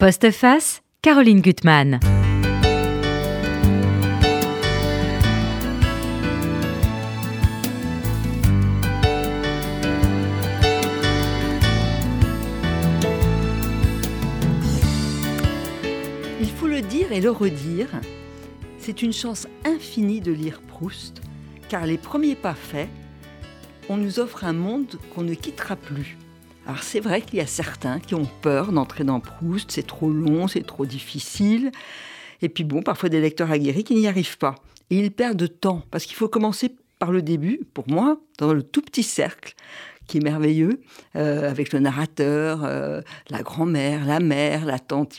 Postface, Caroline Gutmann. Il faut le dire et le redire, c'est une chance infinie de lire Proust, car les premiers pas faits, on nous offre un monde qu'on ne quittera plus. Alors c'est vrai qu'il y a certains qui ont peur d'entrer dans Proust, c'est trop long, c'est trop difficile. Et puis bon, parfois des lecteurs aguerris qui n'y arrivent pas. Et ils perdent de temps, parce qu'il faut commencer par le début, pour moi, dans le tout petit cercle qui est merveilleux, euh, avec le narrateur, euh, la grand-mère, la mère, la tante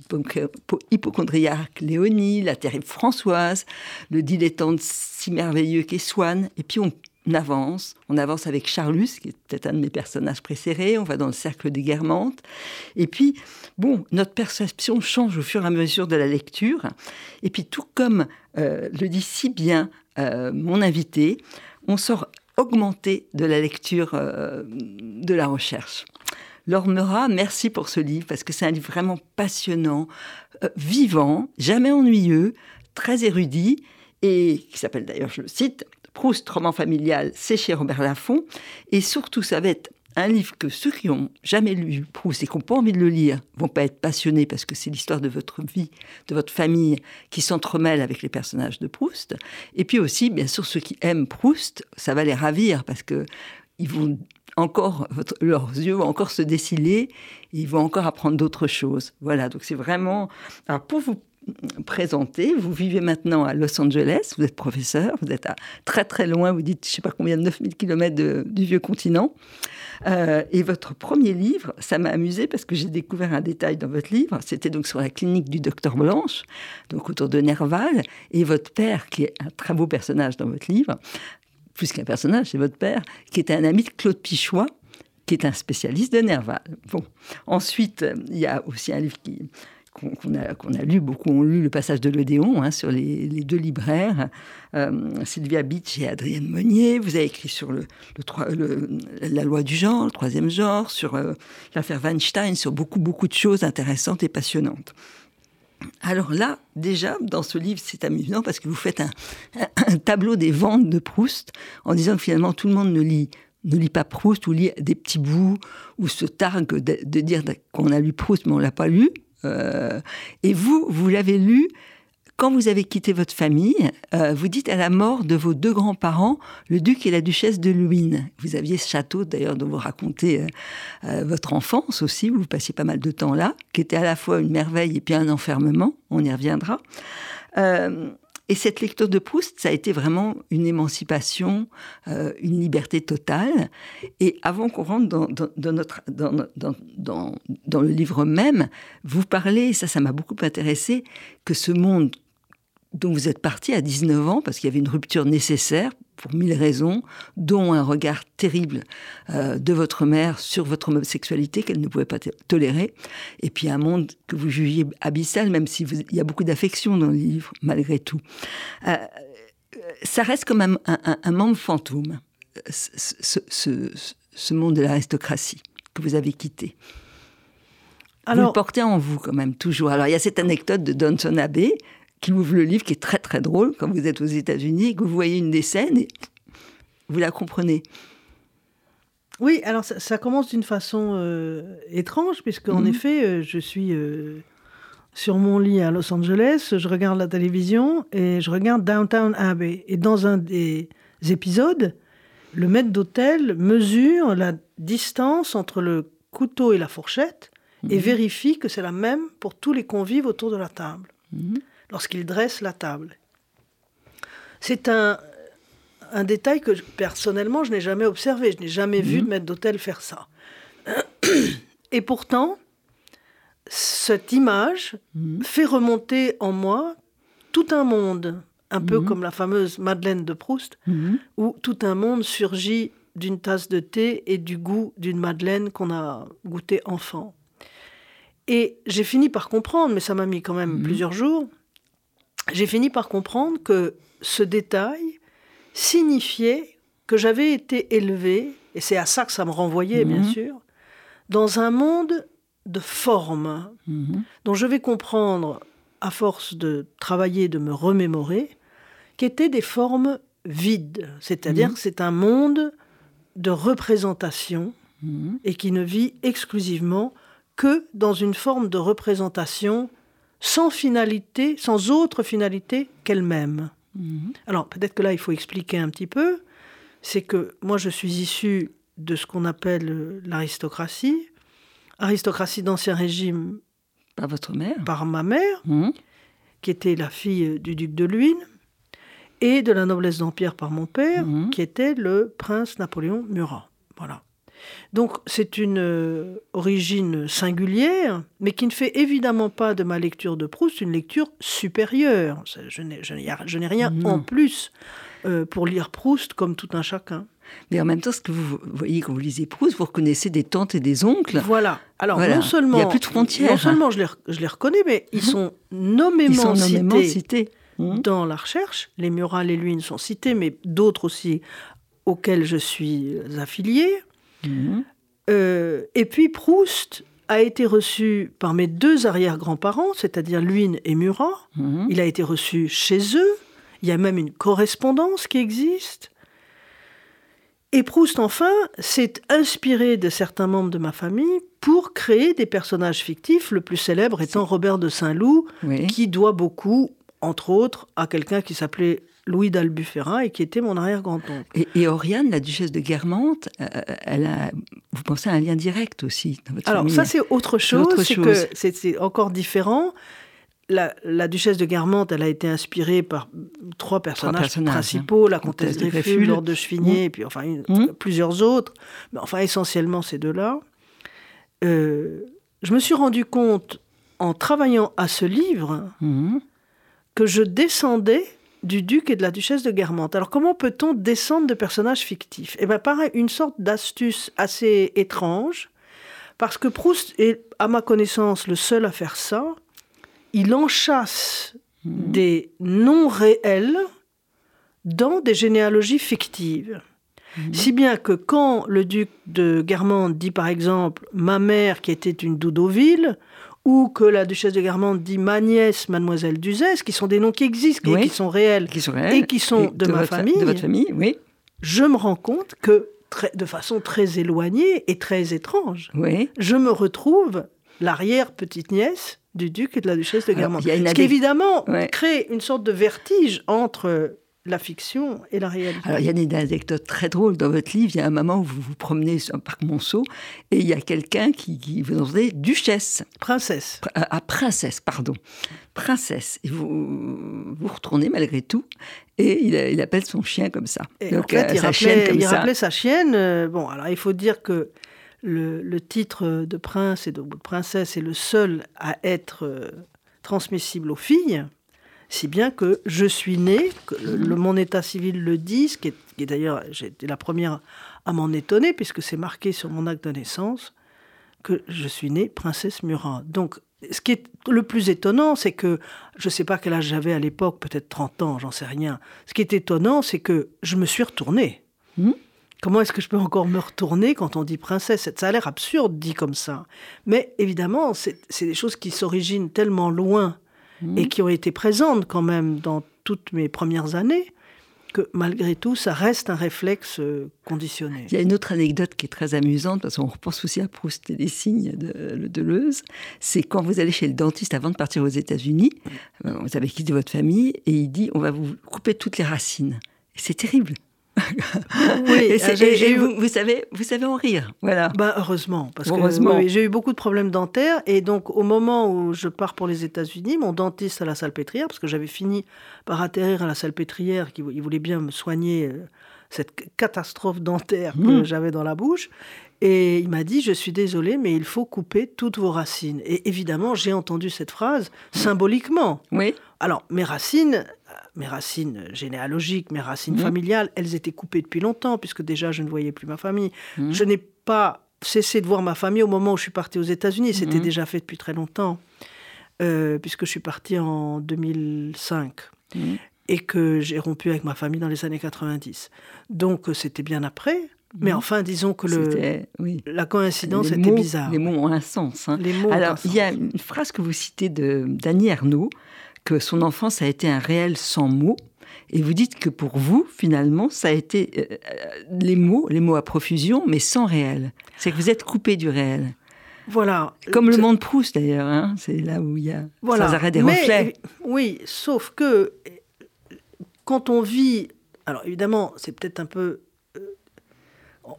hypochondriaque Léonie, la terrible Françoise, le dilettante si merveilleux qu'est Swann, et puis on on avance, on avance avec Charlus, qui est peut-être un de mes personnages préférés, on va dans le cercle des Guermantes. Et puis, bon, notre perception change au fur et à mesure de la lecture. Et puis, tout comme euh, le dit si bien euh, mon invité, on sort augmenté de la lecture euh, de la recherche. Laure merci pour ce livre, parce que c'est un livre vraiment passionnant, vivant, jamais ennuyeux, très érudit, et qui s'appelle d'ailleurs, je le cite, Proust, roman familial, c'est chez Robert Laffont. Et surtout, ça va être un livre que ceux qui n'ont jamais lu Proust et qui n'ont pas envie de le lire vont pas être passionnés parce que c'est l'histoire de votre vie, de votre famille qui s'entremêle avec les personnages de Proust. Et puis aussi, bien sûr, ceux qui aiment Proust, ça va les ravir parce que ils vont encore, leurs yeux vont encore se déciler, ils vont encore apprendre d'autres choses. Voilà, donc c'est vraiment... Alors pour vous présenté. Vous vivez maintenant à Los Angeles, vous êtes professeur, vous êtes très très loin, vous dites je ne sais pas combien, de 9000 km du vieux continent. Euh, et votre premier livre, ça m'a amusé parce que j'ai découvert un détail dans votre livre, c'était donc sur la clinique du docteur Blanche, donc autour de Nerval, et votre père, qui est un très beau personnage dans votre livre, plus qu'un personnage, c'est votre père, qui était un ami de Claude Pichois, qui est un spécialiste de Nerval. Bon. Ensuite, il y a aussi un livre qui, qu'on a, lu, beaucoup ont lu le passage de l'Odéon hein, sur les, deux libraires, euh, Sylvia Beach et Adrienne Monnier. Vous avez écrit sur la loi du genre, le troisième genre, sur euh, l'affaire Weinstein, sur beaucoup, beaucoup de choses intéressantes et passionnantes. Alors là, déjà, dans ce livre, c'est amusant parce que vous faites un, tableau des ventes de Proust en disant que finalement tout le monde ne lit ne lit pas Proust ou lit des petits bouts ou se targue de, de dire qu'on a lu Proust mais on l'a pas lu. Euh, et vous, vous l'avez lu quand vous avez quitté votre famille, euh, vous dites à la mort de vos deux grands-parents, le duc et la duchesse de Luynes. Vous aviez ce château, d'ailleurs, dont vous racontez euh, votre enfance aussi, vous passiez pas mal de temps là, qui était à la fois une merveille et puis un enfermement. On y reviendra. Et cette lecture de Proust, ça a été vraiment une émancipation, euh, une liberté totale. Et avant qu'on rentre dans, le livre même, vous parlez, ça, ça m'a beaucoup intéressé, que ce monde dont vous êtes parti à 19 ans, parce qu'il y avait une rupture nécessaire pour mille raisons, dont un regard terrible euh, de votre mère sur votre homosexualité qu'elle ne pouvait pas tolérer, et puis un monde que vous jugiez abyssal, même s'il y a beaucoup d'affection dans le livre, malgré tout. Euh, ça reste comme un, un, membre fantôme, ce, ce, monde de l'aristocratie que vous avez quitté. Alors, vous le portez en vous quand même, toujours. Alors il y a cette anecdote de Donson Abbey, qui ouvre le livre, qui est très très drôle quand vous êtes aux États-Unis que vous voyez une des scènes et vous la comprenez. Oui, alors ça, commence d'une façon euh, étrange, puisque en mhm. effet, euh, je suis euh, sur mon lit à Los Angeles, je regarde la télévision et je regarde Downtown Abbey. Et dans un des épisodes, le maître d'hôtel mesure la distance entre le couteau et la fourchette et mhm. vérifie que c'est la même pour tous les convives autour de la table. Mhm lorsqu'il dresse la table. C'est un, un détail que personnellement je n'ai jamais observé. Je n'ai jamais vu de mhm. maître d'hôtel faire ça. Et pourtant, cette image mhm. fait remonter en moi tout un monde, un peu mhm. comme la fameuse Madeleine de Proust, où tout un monde surgit d'une tasse de thé et du goût d'une Madeleine qu'on a goûté enfant. Et j'ai fini par comprendre, mais ça m'a mis quand même plusieurs jours, j'ai fini par comprendre que ce détail signifiait que j'avais été élevé, et c'est à ça que ça me renvoyait, bien mhm. sûr, dans un monde de formes dont je vais comprendre, à force de travailler, de me remémorer, qu'étaient des formes vides. C'est-à-dire que c'est un monde de représentation et qui ne vit exclusivement que dans une forme de représentation sans finalité, sans autre finalité qu'elle-même. Alors peut-être que là, il faut expliquer un petit peu. C'est que moi, je suis issu de ce qu'on appelle l'aristocratie. Aristocratie d'Ancien Régime. Par votre mère Par ma mère, mmh. qui était la fille du duc de Luynes, et de la noblesse d'Empire par mon père, mmh. qui était le prince Napoléon Murat. Voilà. Donc c'est une euh, origine singulière, mais qui ne fait évidemment pas de ma lecture de Proust une lecture supérieure. Je n'ai rien en plus euh, pour lire Proust comme tout un chacun. Mais en même temps, ce que vous voyez quand vous lisez Proust, vous reconnaissez des tantes et des oncles. Voilà. Alors non seulement, il n'y a plus de frontières. Non seulement je les, je les reconnais, mais ils mhm. sont nommément, cités, mhm. dans la recherche. Les Murat, les Luynes sont cités, mais d'autres aussi auxquels je suis affiliée. Euh, et puis Proust a été reçu par mes deux arrière-grands-parents, c'est-à-dire Luynes et Murat. Mhm. Il a été reçu chez eux. Il y a même une correspondance qui existe. Et Proust, enfin, s'est inspiré de certains membres de ma famille pour créer des personnages fictifs, le plus célèbre étant Robert de Saint-Loup, qui doit beaucoup, entre autres, à quelqu'un qui s'appelait Louis d'Albufera et qui était mon arrière-grand-oncle. Et, et, Oriane, la duchesse de Guermantes, euh, elle a, vous pensez à un lien direct aussi dans votre Alors ça c'est autre chose, c'est encore différent. La, duchesse de Guermantes, elle a été inspirée par trois personnages, principaux, la comtesse, de Grefful, Lord de Chevigné, mmh. et puis enfin mmh. plusieurs autres, mais enfin essentiellement ces deux-là. Euh, je me suis rendu compte en travaillant à ce livre mmh. que je descendais du duc et de la duchesse de Guermantes. Alors comment peut-on descendre de personnages fictifs? Eh bien, pareil, une sorte d'astuce assez étrange, parce que Proust est, à ma connaissance, le seul à faire ça. Il enchasse mmh. des noms réels dans des généalogies fictives. Mmh. Si bien que quand le duc de Guermantes dit par exemple ma mère qui était une Doudoville, ou que la duchesse de Guermantes dit ma nièce, mademoiselle Duzès, qui sont des noms qui existent, et qui sont réels, et qui sont de, ma famille, de votre famille, oui. je me rends compte que de façon très éloignée et très étrange, oui. je me retrouve l'arrière-petite-nièce du duc et de la duchesse de Guermantes. Ce qui évidemment crée une sorte de vertige entre la fiction et la réalité. Alors, il y a une anecdote très drôle dans votre livre. Il y a un moment où vous vous promenez sur un parc Monceau et il y a quelqu'un qui, vous entendez duchesse. Princesse. À ah, princesse, pardon. Princesse. Et vous vous retournez malgré tout et il, appelle son chien comme ça. Donc, euh, il, rappelait, il rappelait, sa chienne. Euh, bon, alors il faut dire que le, titre de prince et de, princesse est le seul à être euh, transmissible aux filles si bien que je suis née, que le, mon état civil le dit, ce qui est, d'ailleurs, j'ai été la première à m'en étonner, puisque c'est marqué sur mon acte de naissance, que je suis née princesse Murat. Donc, ce qui est le plus étonnant, c'est que, je ne sais pas quel âge j'avais à l'époque, peut-être 30 ans, j'en sais rien. Ce qui est étonnant, c'est que je me suis retournée. Hmm? Comment est-ce que je peux encore me retourner quand on dit princesse? Ça a l'air absurde dit comme ça. Mais évidemment, c'est des choses qui s'originent tellement loin et qui ont été présentes quand même dans toutes mes premières années, que malgré tout, ça reste un réflexe euh, conditionné. Il y a une autre anecdote qui est très amusante, parce qu'on repense aussi à Proust et les signes de Deleuze, c'est quand vous allez chez le dentiste avant de partir aux États-Unis, euh, vous avez quitté votre famille, et il dit on va vous couper toutes les racines. c'est terrible. Oui, j'ai vous, vous, savez, vous savez en rire, voilà. Bah, heureusement, parce que j'ai eu beaucoup de problèmes dentaires et donc au moment où je pars pour les États-Unis, mon dentiste à la salpêtrière, parce que j'avais fini par atterrir à la salpêtrière, qui il voulait bien me soigner euh, cette catastrophe dentaire que mmh. j'avais dans la bouche, et il m'a dit, je suis désolé, mais il faut couper toutes vos racines. Et évidemment, j'ai entendu cette phrase symboliquement. Oui. Alors, mes racines, mes racines généalogiques, mes racines mmh. familiales, elles étaient coupées depuis longtemps, puisque déjà je ne voyais plus ma famille. Mmh. Je n'ai pas cessé de voir ma famille au moment où je suis partie aux États-Unis. C'était mmh. déjà fait depuis très longtemps, euh, puisque je suis partie en 2005 et que j'ai rompu avec ma famille dans les années 90. Donc euh, c'était bien après. Mais enfin, disons que le, oui. la coïncidence Les était mots- bizarre. Les mots ont un sens. hein. Les mots ont Alors, il y a une phrase que vous citez de d'Annie Ernaux, que son enfance a été un réel sans mots. Et vous dites que pour vous, finalement, ça a été euh, euh, les mots, les mots à profusion, mais sans réel. C'est que vous êtes coupé du réel. Voilà. Comme le monde Proust, d'ailleurs. hein. C'est là où il y a Voilà. sans arrêt des Mais, reflets. Oui, sauf que quand on vit, alors évidemment, c'est peut-être un peu, euh,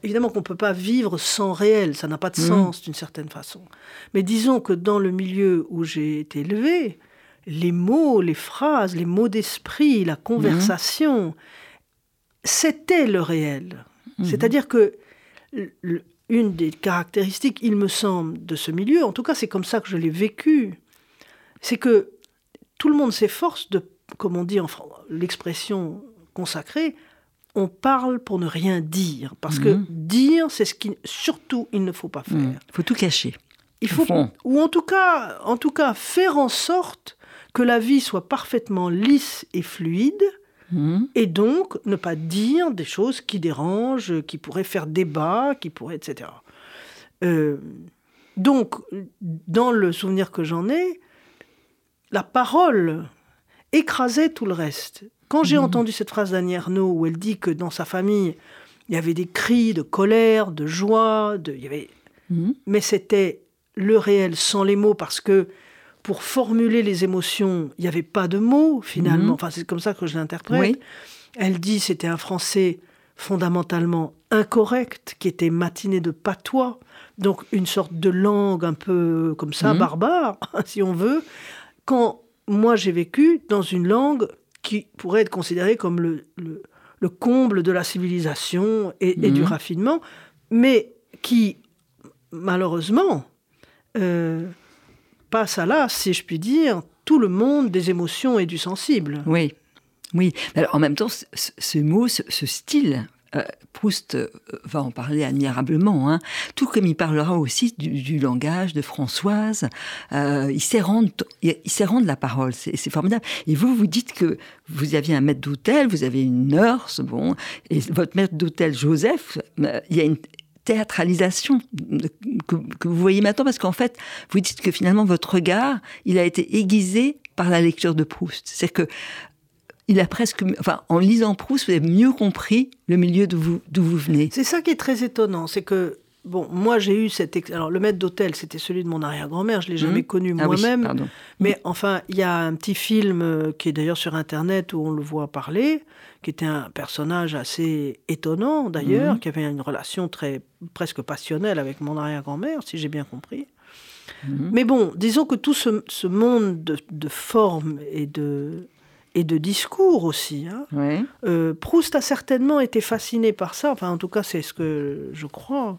évidemment qu'on peut pas vivre sans réel, ça n'a pas de Mhm. sens d'une certaine façon. Mais disons que dans le milieu où j'ai été élevé, les mots, les phrases, les mots d'esprit, la conversation, c'était le réel. Mhm. C'est-à-dire que une des caractéristiques, il me semble, de ce milieu, en tout cas c'est comme ça que je l'ai vécu, c'est que tout le monde s'efforce de, comme on dit en l'expression consacrée, on parle pour ne rien dire. Parce que Mhm. dire, c'est ce qui, surtout, il ne faut pas faire. Il faut tout cacher. Il Au faut, ou en tout cas, en tout cas, faire en sorte que la vie soit parfaitement lisse et fluide, Mhm. et donc ne pas dire des choses qui dérangent, qui pourraient faire débat, qui pourraient, etc. Euh, donc, dans le souvenir que j'en ai, la parole écrasait tout le reste. Quand j'ai entendu cette phrase d'Annie Ernaux où elle dit que dans sa famille, il y avait des cris de colère, de joie, de, il y avait Mhm. mais c'était le réel sans les mots parce que pour formuler les émotions, il n'y avait pas de mots finalement. Mhm. Enfin, c'est comme ça que je l'interprète. Oui. Elle dit c'était un français fondamentalement incorrect, qui était matiné de patois, donc une sorte de langue un peu comme ça, Mhm. barbare, si on veut. Quand moi j'ai vécu dans une langue qui pourrait être considérée comme le, le- le comble de la civilisation et, et du Mhm. raffinement, mais qui, malheureusement, euh, passe à l'as, si je puis dire, tout le monde des émotions et du sensible. Oui, oui. En même temps, ce, mot, ce, style, euh, Proust euh, va en parler admirablement, hein. tout comme il parlera aussi du, langage de Françoise. Euh, il sait rendre, il, sait rendre la parole, c'est formidable. Et vous, vous dites que vous aviez un maître d'hôtel, vous avez une nurse, bon, et votre maître d'hôtel Joseph, il y a une théâtralisation que, vous voyez maintenant parce qu'en fait, vous dites que finalement votre regard, il a été aiguisé par la lecture de Proust. C'est que il a presque, en lisant Proust, vous avez mieux compris le milieu d'où vous, vous venez. C'est ça qui est très étonnant, c'est que, bon, moi j'ai eu cet... ex- Alors le maître d'hôtel, c'était celui de mon arrière-grand-mère, je l'ai jamais Mhm. connu Ah moi-même. Mais enfin, il y a un petit film euh, qui est d'ailleurs sur Internet où on le voit parler, qui était un personnage assez étonnant d'ailleurs, Mhm. qui avait une relation très presque passionnelle avec mon arrière-grand-mère, si j'ai bien compris. Mhm. Mais bon, disons que tout ce, ce monde de, de formes et de, et de discours aussi, hein, euh, Proust a certainement été fasciné par ça, enfin en tout cas c'est ce que je crois.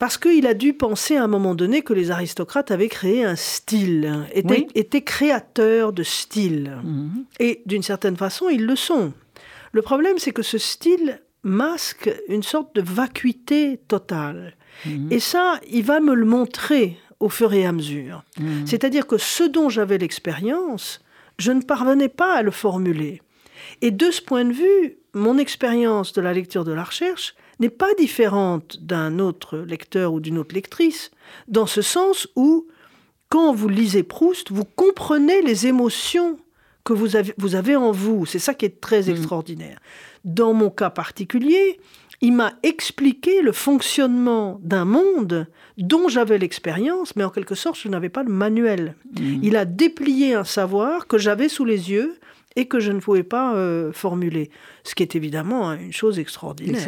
Parce qu'il a dû penser à un moment donné que les aristocrates avaient créé un style, hein, étaient, Oui. étaient créateurs de style. Mhm. Et d'une certaine façon, ils le sont. Le problème, c'est que ce style masque une sorte de vacuité totale. Mhm. Et ça, il va me le montrer au fur et à mesure. Mhm. C'est-à-dire que ce dont j'avais l'expérience, je ne parvenais pas à le formuler. Et de ce point de vue, mon expérience de la lecture de la recherche n'est pas différente d'un autre lecteur ou d'une autre lectrice, dans ce sens où, quand vous lisez Proust, vous comprenez les émotions que vous avez, vous avez en vous. C'est ça qui est très Mhm. extraordinaire. Dans mon cas particulier, il m'a expliqué le fonctionnement d'un monde dont j'avais l'expérience, mais en quelque sorte, je n'avais pas le manuel. Mhm. Il a déplié un savoir que j'avais sous les yeux et que je ne pouvais pas euh, formuler. Ce qui est évidemment hein, une chose extraordinaire.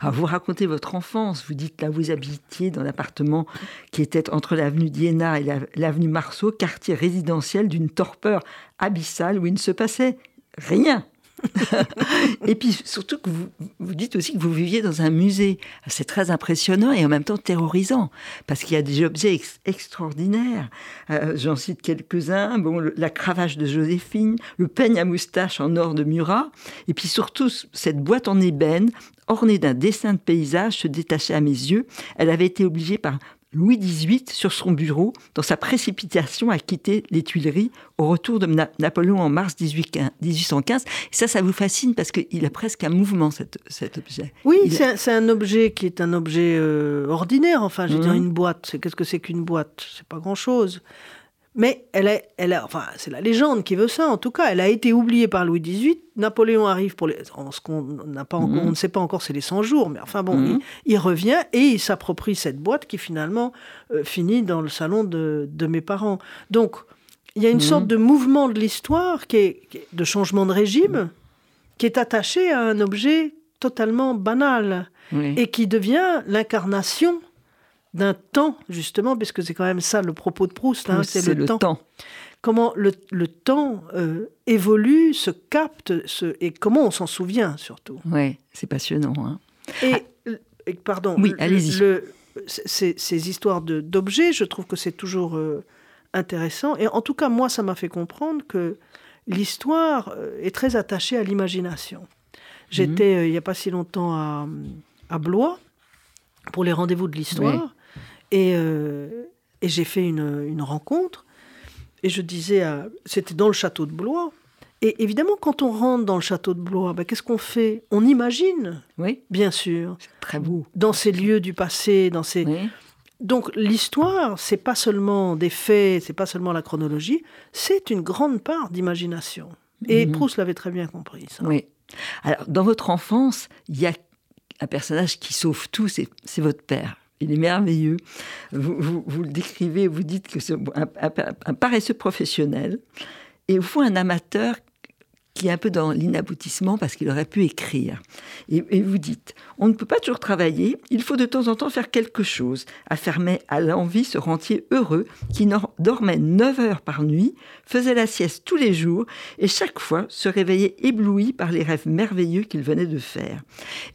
Alors, vous racontez votre enfance. Vous dites là, vous habitiez dans l'appartement qui était entre l'avenue d'Iéna et la- l'avenue Marceau, quartier résidentiel d'une torpeur abyssale où il ne se passait rien. et puis surtout que vous, dites aussi que vous viviez dans un musée. C'est très impressionnant et en même temps terrorisant parce qu'il y a des objets ex- extraordinaires. Euh, J'en cite quelques-uns. Bon, la cravache de Joséphine, le peigne à moustache en or de Murat, et puis surtout cette boîte en ébène ornée d'un dessin de paysage se détachait à mes yeux. Elle avait été obligée par Louis XVIII sur son bureau dans sa précipitation à quitter les Tuileries au retour de Napoléon en mars 1815. Et ça, ça vous fascine parce qu'il a presque un mouvement, cet, objet. Oui, c'est un, objet qui est un objet euh, ordinaire. Enfin, je veux dire, mmh. une boîte, qu'est-ce que c'est qu'une boîte? C'est pas grand-chose. Mais elle est, elle a, enfin, c'est la légende qui veut ça. En tout cas, elle a été oubliée par Louis XVIII. Napoléon arrive pour les, ce qu'on n'a pas, encore, mhm. on ne sait pas encore, c'est les 100 jours. Mais enfin bon, mhm. il, revient et il s'approprie cette boîte qui finalement euh, finit dans le salon de, mes parents. Donc, il y a une mhm. sorte de mouvement de l'histoire qui est, de changement de régime qui est attaché à un objet totalement banal et qui devient l'incarnation d'un temps, justement, puisque c'est quand même ça le propos de Proust, hein, c'est le, temps. Comment le, temps euh, évolue, se capte, et comment on s'en souvient surtout. Oui, c'est passionnant. Hein. Et, pardon, oui, allez-y. Ces, histoires d'objets, je trouve que c'est toujours euh, intéressant. Et en tout cas, moi, ça m'a fait comprendre que l'histoire euh, est très attachée à l'imagination. J'étais, mhm. il n'y a pas si longtemps, à, à Blois pour les rendez-vous de l'histoire. Euh, et, j'ai fait une, rencontre. Et je disais, c'était dans le château de Blois. Et évidemment, quand on rentre dans le château de Blois, ben, qu'est-ce qu'on fait? On imagine, oui. bien sûr. très beau. Dans ces lieux du passé, dans ces. Donc l'histoire, c'est pas seulement des faits, c'est pas seulement la chronologie, c'est une grande part d'imagination. Et mhm. Proust l'avait très bien compris. Ça. Oui. Alors, dans votre enfance, il y a un personnage qui sauve tout, c'est votre père. Il est merveilleux. Vous, le décrivez, vous dites que c'est un, paresseux professionnel et fond un amateur qui est un peu dans l'inaboutissement parce qu'il aurait pu écrire. Et, vous dites, on ne peut pas toujours travailler, il faut de temps en temps faire quelque chose, affirmait à l'envie ce rentier heureux qui dormait 9 heures par nuit, faisait la sieste tous les jours et chaque fois se réveillait ébloui par les rêves merveilleux qu'il venait de faire.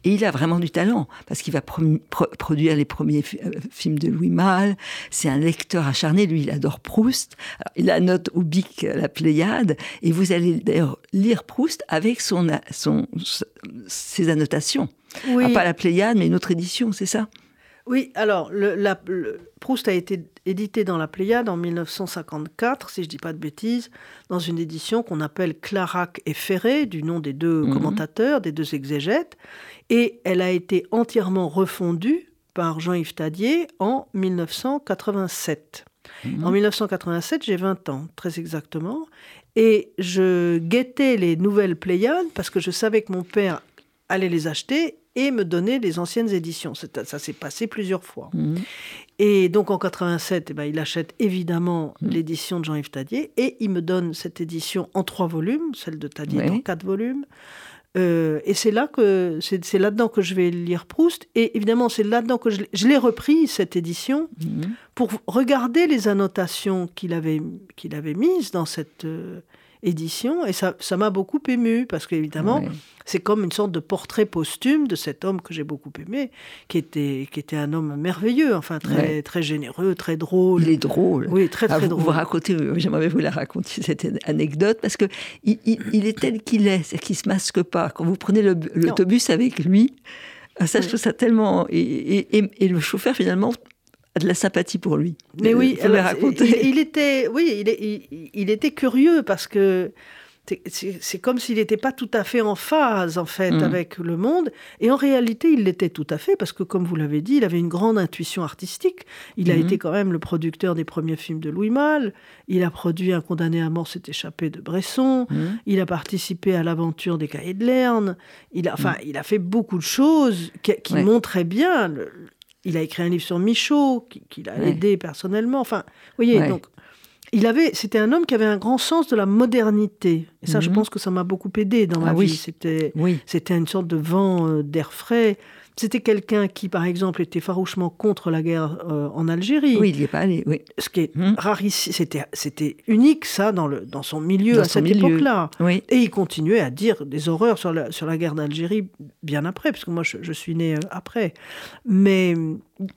Et il a vraiment du talent parce qu'il va produire les premiers euh, films de Louis Malle, c'est un lecteur acharné, lui il adore Proust, il a note au bic la Pléiade et vous allez d'ailleurs lire Proust avec son, son, ses annotations. Oui. Ah, pas la Pléiade, mais une autre édition, c'est ça? Oui, alors, le, la, Proust a été édité dans la Pléiade en 1954, si je ne dis pas de bêtises, dans une édition qu'on appelle Clarac et Ferré, du nom des deux mhm. commentateurs, des deux exégètes, et elle a été entièrement refondue par Jean-Yves Tadier en 1987. Mhm. En 1987, j'ai 20 ans, très exactement. Et je guettais les nouvelles Pléiades parce que je savais que mon père allait les acheter et me donner les anciennes éditions. Ça s'est passé plusieurs fois. Mmh. Et donc en 87, eh ben, il achète évidemment mmh. l'édition de Jean-Yves Tadier et il me donne cette édition en trois volumes, celle de Tadier en quatre volumes. Euh, et c'est là que c'est là-dedans que je vais lire Proust. Et évidemment, c'est là-dedans que je, l'ai repris cette édition mhm. pour regarder les annotations qu'il avait qu'il avait mises dans cette euh, édition. Et ça ça m'a beaucoup ému parce qu'évidemment, c'est comme une sorte de portrait posthume de cet homme que j'ai beaucoup aimé, qui était, qui était un homme merveilleux, enfin très, très généreux, très drôle. Il est drôle. Oui, très très ah, drôle. Vous, racontez, j'aimerais vous la raconter cette anecdote parce que il, il, est tel qu'il est, c'est qu'il se masque pas. Quand vous prenez l'autobus avec lui, ah, ça je trouve ça tellement et, et, le chauffeur finalement a de la sympathie pour lui. Mais oui, il, il, était, oui, il, il, était curieux parce que c'est comme s'il n'était pas tout à fait en phase, en fait, mm. avec le monde. Et en réalité, il l'était tout à fait, parce que, comme vous l'avez dit, il avait une grande intuition artistique. Il a mm. été quand même le producteur des premiers films de Louis Malle. Il a produit Un condamné à mort s'est échappé de Bresson. Mm. Il a participé à l'aventure des cahiers de Lerne. Il a, enfin, il a fait beaucoup de choses qui, montraient bien. Il a écrit un livre sur Michaud, qu'il a aidé personnellement. Enfin, vous voyez, donc il avait, c'était un homme qui avait un grand sens de la modernité. Et ça, je mhm. pense que ça m'a beaucoup aidé dans ma ah vie. C'était, c'était une sorte de vent euh, d'air frais. C'était quelqu'un qui, par exemple, était farouchement contre la guerre euh, en Algérie. Oui, il n'y est pas allé, oui. Ce qui est mhm. rarissime, c'était, c'était unique, ça, dans, le, dans son milieu à cette époque-là. Oui. Et il continuait à dire des horreurs sur la, sur la guerre d'Algérie bien après, parce que moi, je, je suis né euh, après. Mais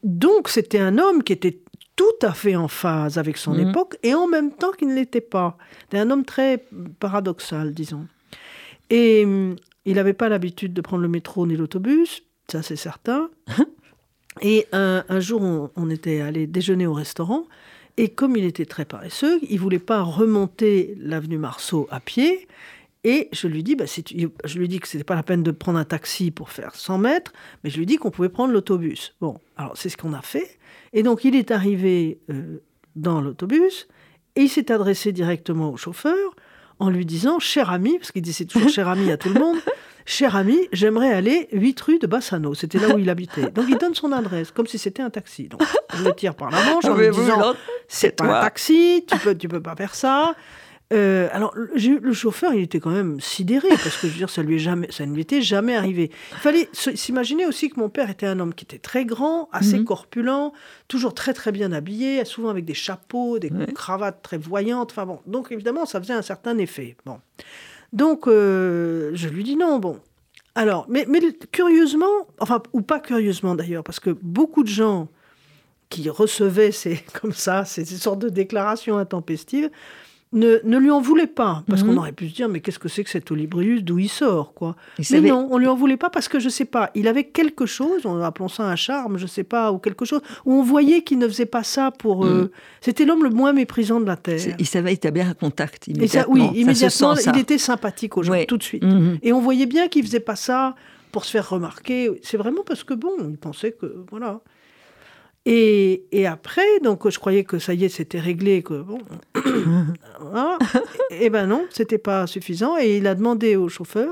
donc, c'était un homme qui était tout à fait en phase avec son mhm. époque et en même temps qu'il ne l'était pas. C'était un homme très paradoxal, disons. Et hum, il n'avait pas l'habitude de prendre le métro ni l'autobus, ça c'est certain. Et un, jour, on, était allé déjeuner au restaurant. Et comme il était très paresseux, il voulait pas remonter l'avenue Marceau à pied. Et je lui dis, bah, je lui dis que c'était pas la peine de prendre un taxi pour faire 100 mètres, mais je lui dis qu'on pouvait prendre l'autobus. Bon, alors c'est ce qu'on a fait. Et donc il est arrivé euh, dans l'autobus et il s'est adressé directement au chauffeur en lui disant, cher ami, parce qu'il disait toujours cher ami à tout le monde, cher ami, j'aimerais aller 8 rue de Bassano. C'était là où il habitait. Donc il donne son adresse, comme si c'était un taxi. Donc je le tire par la manche en lui disant, c'est un taxi, tu peux, tu peux pas faire ça. Euh, alors, le, chauffeur, il était quand même sidéré, parce que je veux dire, ça, lui jamais, ça ne lui était jamais arrivé. Il fallait s'imaginer aussi que mon père était un homme qui était très grand, assez mhm. corpulent, toujours très très bien habillé, souvent avec des chapeaux, des cravates très voyantes. Enfin bon, donc évidemment, ça faisait un certain effet. Bon. Donc, euh, je lui dis non, bon. Alors, mais, curieusement, enfin, ou pas curieusement d'ailleurs, parce que beaucoup de gens qui recevaient ces, comme ça, ces sortes de déclarations intempestives, ne, lui en voulait pas. Parce qu'on mhm. aurait pu se dire, mais qu'est-ce que c'est que cet Olibrius, d'où il sort quoi Mais non, on lui en voulait pas parce que, je sais pas, il avait quelque chose, appelons ça un charme, je sais pas, ou quelque chose, où on voyait qu'il ne faisait pas ça pour... Euh, mhm. C'était l'homme le moins méprisant de la Terre. Il savait établir un contact immédiatement. oui, immédiatement, il était sympathique aux gens, tout de suite. Mhm. Et on voyait bien qu'il faisait pas ça pour se faire remarquer. C'est vraiment parce que, bon, il pensait que, voilà... Et, après, donc je croyais que ça y est, c'était réglé, que bon, et ben non, c'était pas suffisant. Et il a demandé au chauffeur,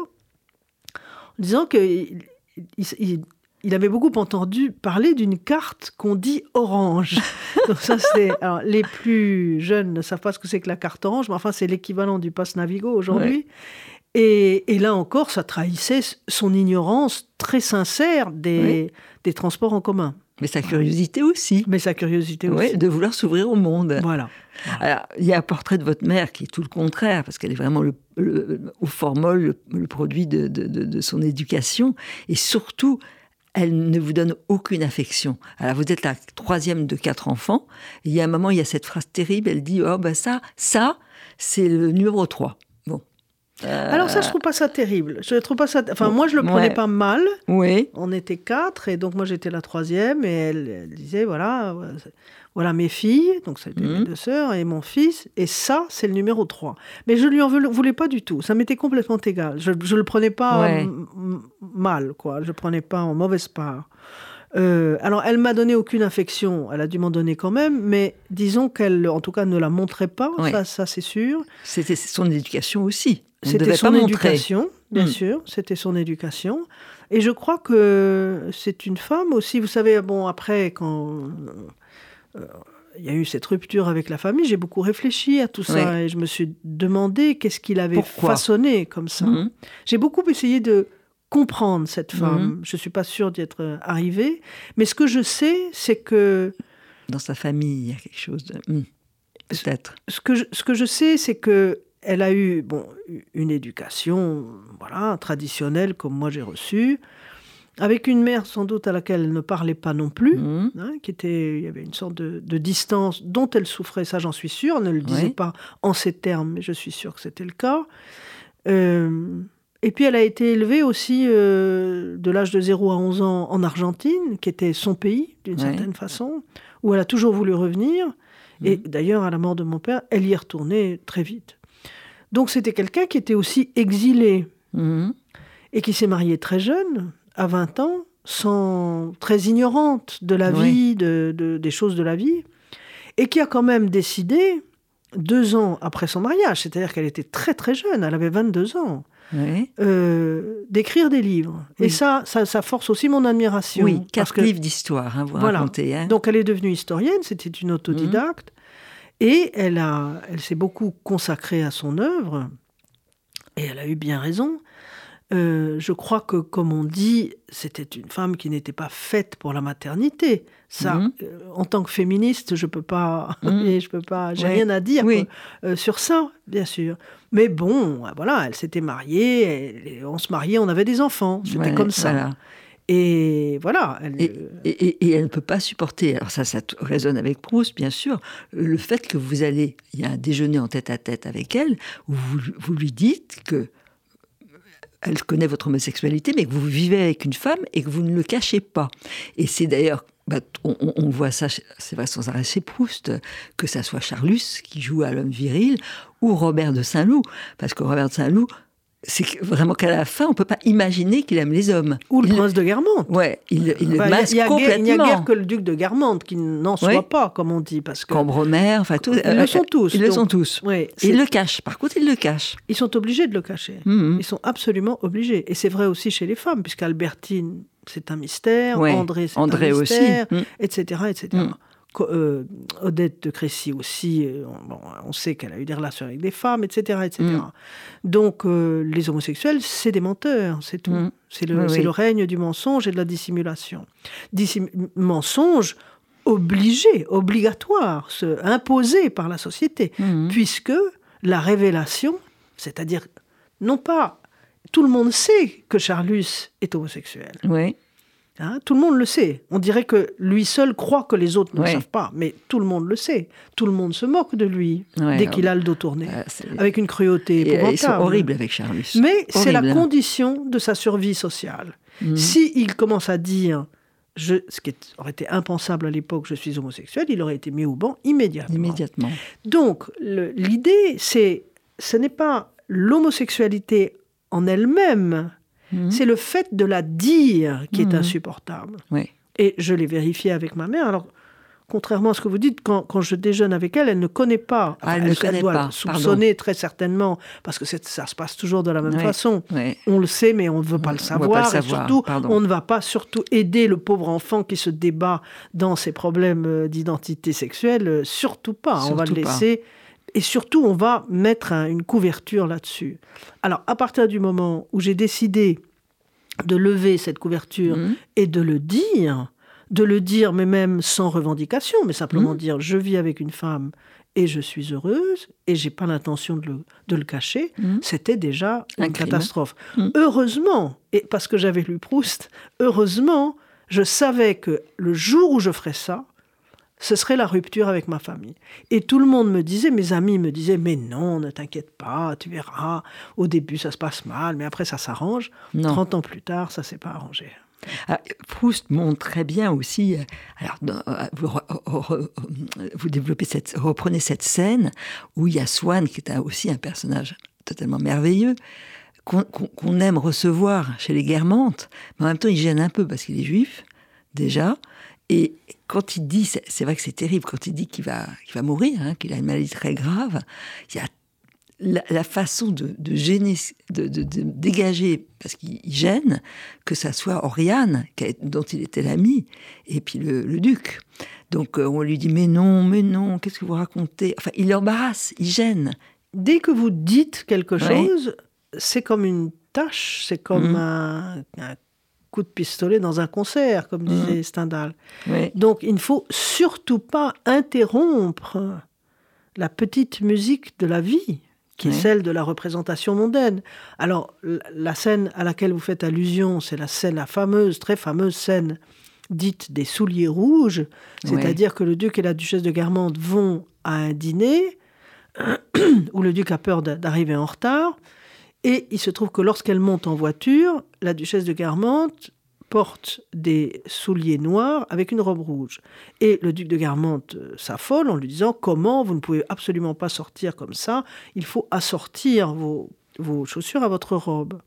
en disant que il, avait beaucoup entendu parler d'une carte qu'on dit orange. donc ça, c'est alors les plus jeunes ne savent pas ce que c'est que la carte orange, mais enfin c'est l'équivalent du pass Navigo aujourd'hui. Et, là encore, ça trahissait son ignorance très sincère des, des transports en commun. Mais sa curiosité aussi. Mais sa curiosité aussi. de vouloir s'ouvrir au monde. Voilà. Alors, il y a un portrait de votre mère qui est tout le contraire, parce qu'elle est vraiment le, au formol, le, produit de, de, son éducation. Et surtout, elle ne vous donne aucune affection. Alors, vous êtes la troisième de quatre enfants. Et il y a un moment, il y a cette phrase terrible, elle dit, oh ben ça, ça, c'est le numéro 3. Alors ça, je trouve pas ça terrible. Je trouve pas ça. Enfin, moi, je le prenais pas mal. Oui. On était quatre et donc moi j'étais la troisième et elle, disait voilà, voilà mes filles, donc c'était mes mhm. deux sœurs et mon fils et ça c'est le numéro 3. Mais je lui en voulais pas du tout. Ça m'était complètement égal. Je, je le prenais pas mal quoi. Je le prenais pas en mauvaise part. Euh, alors, elle m'a donné aucune affection. Elle a dû m'en donner quand même, mais disons qu'elle, en tout cas, ne la montrait pas. Ça, ça c'est sûr. C'était son éducation aussi. C'était son éducation, bien hmm. sûr, c'était son éducation. Et je crois que c'est une femme aussi, vous savez, bon, après, quand euh, il y a eu cette rupture avec la famille, j'ai beaucoup réfléchi à tout ça et je me suis demandé qu'est-ce qu'il avait façonné comme ça. Hmm. J'ai beaucoup essayé de comprendre cette hmm. femme. Je ne suis pas sûre d'y être arrivée, mais ce que je sais, c'est que... Dans sa famille, il y a quelque chose de... Peut-être. Ce que ce que je sais, c'est que elle a eu bon, une éducation voilà, traditionnelle comme moi j'ai reçu, avec une mère sans doute à laquelle elle ne parlait pas non plus, mmh. hein, qui était, il y avait une sorte de, distance dont elle souffrait, ça j'en suis sûre, elle ne le disait pas en ces termes, mais je suis sûre que c'était le cas. Euh, et puis elle a été élevée aussi euh, de l'âge de 0 à 11 ans en Argentine, qui était son pays d'une certaine façon, où elle a toujours voulu revenir. Et mmh. d'ailleurs, à la mort de mon père, elle y est retournée très vite. Donc c'était quelqu'un qui était aussi exilé mhm. et qui s'est marié très jeune, à 20 ans, sans, très ignorante de la vie, de, des choses de la vie, et qui a quand même décidé, deux ans après son mariage, c'est-à-dire qu'elle était très très jeune, elle avait 22 ans, euh, d'écrire des livres. Et ça, ça, force aussi mon admiration. Oui, quatre livres d'histoire, hein, vous voilà. racontez. Hein. Donc elle est devenue historienne, c'était une autodidacte. Et elle, a, elle s'est beaucoup consacrée à son œuvre, et elle a eu bien raison. Euh, je crois que, comme on dit, c'était une femme qui n'était pas faite pour la maternité. Ça, mhm. euh, en tant que féministe, je peux pas, mhm. je peux pas, j'ai rien à dire euh, sur ça, bien sûr. Mais bon, voilà, elle s'était mariée, on se mariait, on avait des enfants, c'était comme ça. Et voilà. Elle... Et, elle ne peut pas supporter, alors ça, ça résonne avec Proust, bien sûr, le fait que vous allez, il y a un déjeuner en tête à tête avec elle, où vous, lui dites que elle connaît votre homosexualité, mais que vous vivez avec une femme et que vous ne le cachez pas. Et c'est d'ailleurs bah, on, voit ça, c'est vrai, sans arrêt chez Proust, que ça soit Charlus qui joue à l'homme viril ou Robert de Saint-Loup. Parce que Robert de Saint-Loup, c'est vraiment qu'à la fin, on peut pas imaginer qu'il aime les hommes. Ou le prince de Guermantes. Ouais, il, il le masque complètement. Il n'y a guère que le duc de Guermantes qui n'en soit pas, comme on dit. Parce que Cambremer, enfin tout. Ils le sont tous. Ils le sont tous. Ils le cachent. Par contre, ils le cachent. Ils sont obligés de le cacher. Mhm. Ils sont absolument obligés. Et c'est vrai aussi chez les femmes, puisqu'Albertine, c'est un mystère. Ouais. André, c'est un aussi. mystère, Mhm. etc., etc. Euh, Odette de Crécy aussi, euh, on, bon, on sait qu'elle a eu des relations avec des femmes, etc. etc. Mm. Donc euh, les homosexuels, c'est des menteurs, c'est tout. Mm. C'est le, Oui, règne du mensonge et de la dissimulation. Dissim- mensonge obligé, obligatoire, se, imposé par la société, Mhm. puisque la révélation, c'est-à-dire non pas tout le monde sait que Charlus est homosexuel. Oui. Hein, tout le monde le sait. On dirait que lui seul croit que les autres ne le savent pas, mais tout le monde le sait. Tout le monde se moque de lui Ouais, dès qu'il a le dos tourné, euh, c'est- avec une cruauté Et, euh, épouvantable. ils sont horribles avec Charlus. Mais c'est la condition de sa survie sociale. Mhm. Si il commence à dire, je, ce qui est- aurait été impensable à l'époque, je suis homosexuel, il aurait été mis au banc immédiatement. Immédiatement. Donc, l'idée, c'est, ce n'est pas l'homosexualité en elle-même, Mhm. c'est le fait de la dire qui est Mhm. insupportable. Oui. Et je l'ai vérifié avec ma mère. Alors, contrairement à ce que vous dites, quand, quand je déjeune avec elle, elle ne connaît pas. Ah, elle ne connaît doit pas, soupçonner très certainement, parce que ça se passe toujours de la même façon. Oui. On le sait, mais on ne veut pas On le savoir. pas le et savoir, surtout, pardon. on ne va pas surtout aider le pauvre enfant qui se débat dans ses problèmes euh, d'identité sexuelle. euh, Surtout pas. on va le pas. Et surtout, on va mettre un- une couverture là-dessus. Alors, à partir du moment où j'ai décidé de lever cette couverture Mhm. et de le dire, de le dire, mais même sans revendication, mais simplement Mhm. dire je vis avec une femme et je suis heureuse et j'ai pas l'intention de le, de le cacher, Mhm. c'était déjà Un une catastrophe. Heureusement, et parce que j'avais lu Proust, heureusement, je savais que le jour où je ferais ça, ce serait la rupture avec ma famille. Et tout le monde me disait, mes amis me disaient, mais non, ne t'inquiète pas, tu verras, au début ça se passe mal, mais après ça s'arrange. Non. 30 ans plus tard, ça s'est pas arrangé. Ah, Proust montre très bien aussi. euh, Alors, euh, vous, re- re- vous développez cette, reprenez cette scène où il y a Swann qui est aussi un personnage totalement merveilleux qu'on aime recevoir chez les Guermantes, mais en même temps il gêne un peu parce qu'il est juif déjà. Et quand il dit, c'est vrai que c'est terrible, quand il dit qu'il va, qu'il va mourir, hein, qu'il a une maladie très grave, il y a la, la façon de, de gêner, de, de- de dégager, parce qu'il gêne, que ça soit Oriane, dont il était l'ami, et puis le, le duc. Donc euh, on lui dit mais non, mais non, qu'est-ce que vous racontez? Enfin, il l'embarrasse, il gêne. Dès que vous dites quelque chose, c'est comme une tâche, c'est comme un, un coup de pistolet dans un concert, comme Mhm. disait Stendhal. Donc il ne faut surtout pas interrompre la petite musique de la vie, qui est celle de la représentation mondaine. Alors la- scène à laquelle vous faites allusion, c'est la scène, la fameuse, très fameuse scène dite des souliers rouges, c'est-à-dire que le duc et la duchesse de Guermantes vont à un dîner où le duc a peur d'a- d'arriver en retard. Et il se trouve que lorsqu'elle monte en voiture, la duchesse de Guermantes porte des souliers noirs avec une robe rouge. Et le duc de Guermantes euh, s'affole en lui disant Comment vous ne pouvez absolument pas sortir comme ça Il faut assortir vos, vos chaussures à votre robe.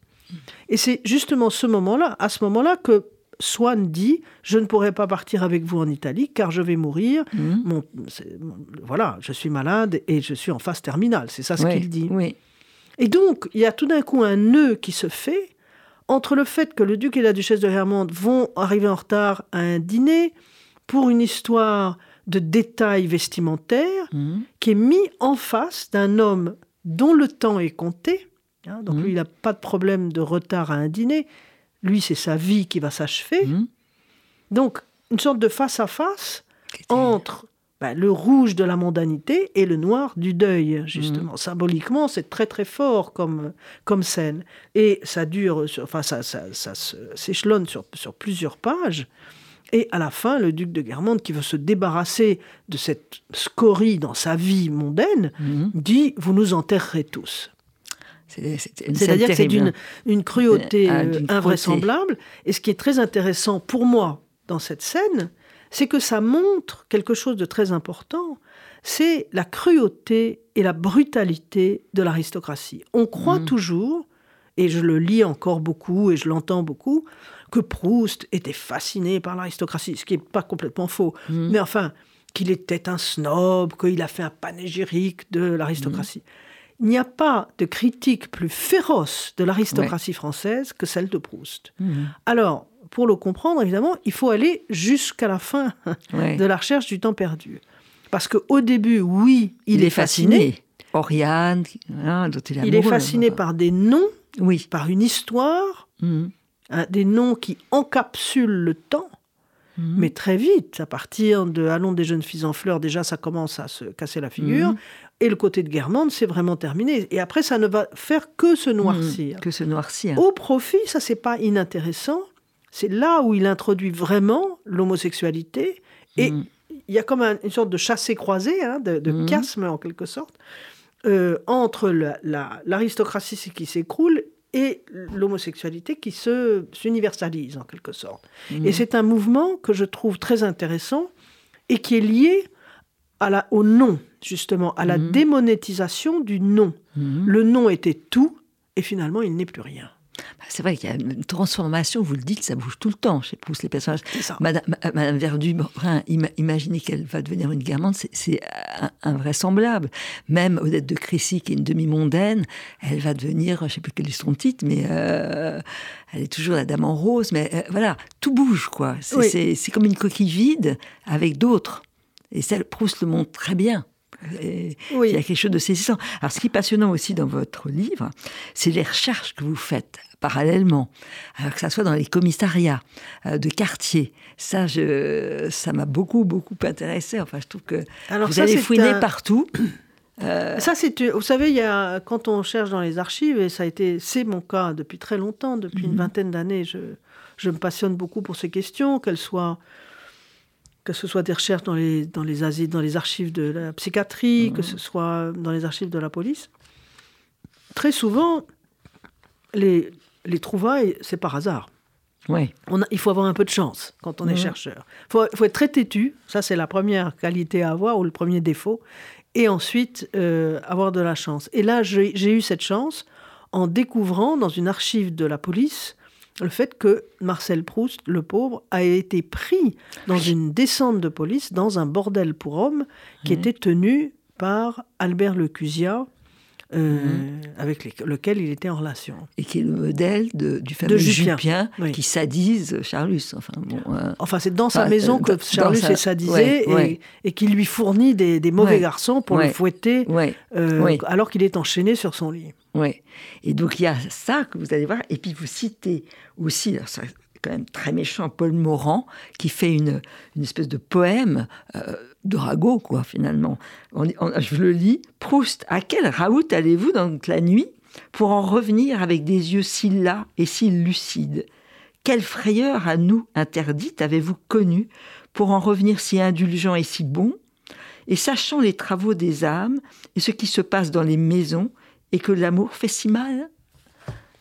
Et c'est justement ce moment-là, à ce moment-là, que Swann dit Je ne pourrai pas partir avec vous en Italie car je vais mourir. Mon- mon- voilà, je suis malade et je suis en phase terminale. C'est ça ce qu'il dit. Oui. Et donc, il y a tout d'un coup un nœud qui se fait entre le fait que le duc et la duchesse de Guermantes vont arriver en retard à un dîner pour une histoire de détails vestimentaires Mhm. qui est mis en face d'un homme dont le temps est compté. hein, donc Mhm. lui, il n'a pas de problème de retard à un dîner. Lui, c'est sa vie qui va s'achever. Mhm. Donc, une sorte de face à face entre ben, le rouge de la mondanité et le noir du deuil, justement. Symboliquement, c'est très très fort comme, comme scène. Et ça dure, sur- enfin, ça, ça, s'échelonne sur, sur plusieurs pages. Et à la fin, le duc de Guermantes, qui veut se débarrasser de cette scorie dans sa vie mondaine, Mhm. dit Vous nous enterrerez tous. C'est-à-dire que c'est d'une une cruauté Ah, euh, d'une cruauté. invraisemblable. Et ce qui est très intéressant pour moi dans cette scène, c'est que ça montre quelque chose de très important, c'est la cruauté et la brutalité de l'aristocratie. On croit Mhm. toujours, et je le lis encore beaucoup et je l'entends beaucoup, que Proust était fasciné par l'aristocratie, ce qui n'est pas complètement faux. Mhm. Mais enfin, qu'il était un snob, qu'il a fait un panégyrique de l'aristocratie. Il n'y a pas de critique plus féroce de l'aristocratie française que celle de Proust. Alors, pour le comprendre, évidemment, il faut aller jusqu'à la fin Ouais. de la recherche du temps perdu. Parce qu'au début, oui, il, Il, est fasciné. Oriane, hein, dont il est Il est fasciné là. par des noms, Oui. par une histoire, Mhm. hein, des noms qui encapsulent le temps. Mhm. Mais très vite, à partir de Allons des jeunes filles en fleurs, déjà ça commence à se casser la figure. Mhm. Et le côté de Guermantes, c'est vraiment terminé. Et après, ça ne va faire que se noircir. Que se noircir. Au profit, ça c'est pas inintéressant. C'est là où il introduit vraiment l'homosexualité. Et Mhm. il y a comme un- une sorte de chassé-croisé, hein, de, de chiasme en quelque sorte, euh, entre la- la- l'aristocratie qui s'écroule et l'homosexualité qui se s'universalise en quelque sorte. Mhm. Et c'est un mouvement que je trouve très intéressant et qui est lié à la, au nom, justement, à la démonétisation du nom. Le nom était tout et finalement il n'est plus rien. Bah, C'est vrai qu'il y a une transformation, vous le dites, ça bouge tout le temps chez Proust, les personnages. Madame, Ma- Madame Verdurin, ima- imaginez qu'elle va devenir une guermande, c'est- invraisemblable. Même Odette de Crécy, qui est une demi-mondaine, elle va devenir, je ne sais plus quel est son titre, mais euh, elle est toujours la dame en rose. Mais euh, voilà, tout bouge, quoi. C'est Oui. comme une coquille vide avec d'autres. Et ça, Proust le montre très bien. Et Oui. Il y a quelque chose de saisissant. Alors, ce qui est passionnant aussi dans votre livre, c'est les recherches que vous faites parallèlement, alors que ça soit dans les commissariats euh, de quartier. Ça, je, ça m'a beaucoup, beaucoup intéressé. Enfin, je trouve que Alors vous ça, allez fouiner un- partout. Ça, c'est, vous savez, il y a, quand on cherche dans les archives, et ça a été, c'est mon cas depuis très longtemps, depuis une vingtaine d'années, je, je me passionne beaucoup pour ces questions, qu'elles soient, que ce soit des recherches dans les, dans les asiles, dans les archives de la psychiatrie, que ce soit dans les archives de la police. Très souvent, les, les trouvailles, c'est par hasard. Oui. On a- il faut avoir un peu de chance quand on est chercheur. Il faut, faut être très têtu, ça c'est la première qualité à avoir ou le premier défaut, et ensuite euh, avoir de la chance. Et là, j'ai j'ai eu cette chance en découvrant dans une archive de la police le fait que Marcel Proust, le pauvre, a été pris dans une descente de police dans un bordel pour hommes qui était tenu par Albert Lecusia, euh, avec les- lequel il était en relation. Et qui est le modèle de- du fameux Jupien, Jupien, oui. qui sadise Charlus. Enfin, bon, euh, Enfin, c'est dans sa maison que Charlus sa- est sadisé ouais, et, ouais. et qui lui fournit des, des mauvais Ouais, garçons pour le fouetter euh, alors qu'il est enchaîné sur son lit. ouais. Et donc, il y a ça que vous allez voir. Et puis, vous citez aussi, alors, même très méchant, Paul Morand, qui fait une, une espèce de poème euh, de Rago, quoi, finalement. On- on- je le lis. Proust, à quel raout allez-vous donc la nuit pour en revenir avec des yeux si las et si lucides? Quelle frayeur à nous interdite avez-vous connue pour en revenir si indulgent et si bon? Et sachant les travaux des âmes et ce qui se passe dans les maisons et que l'amour fait si mal?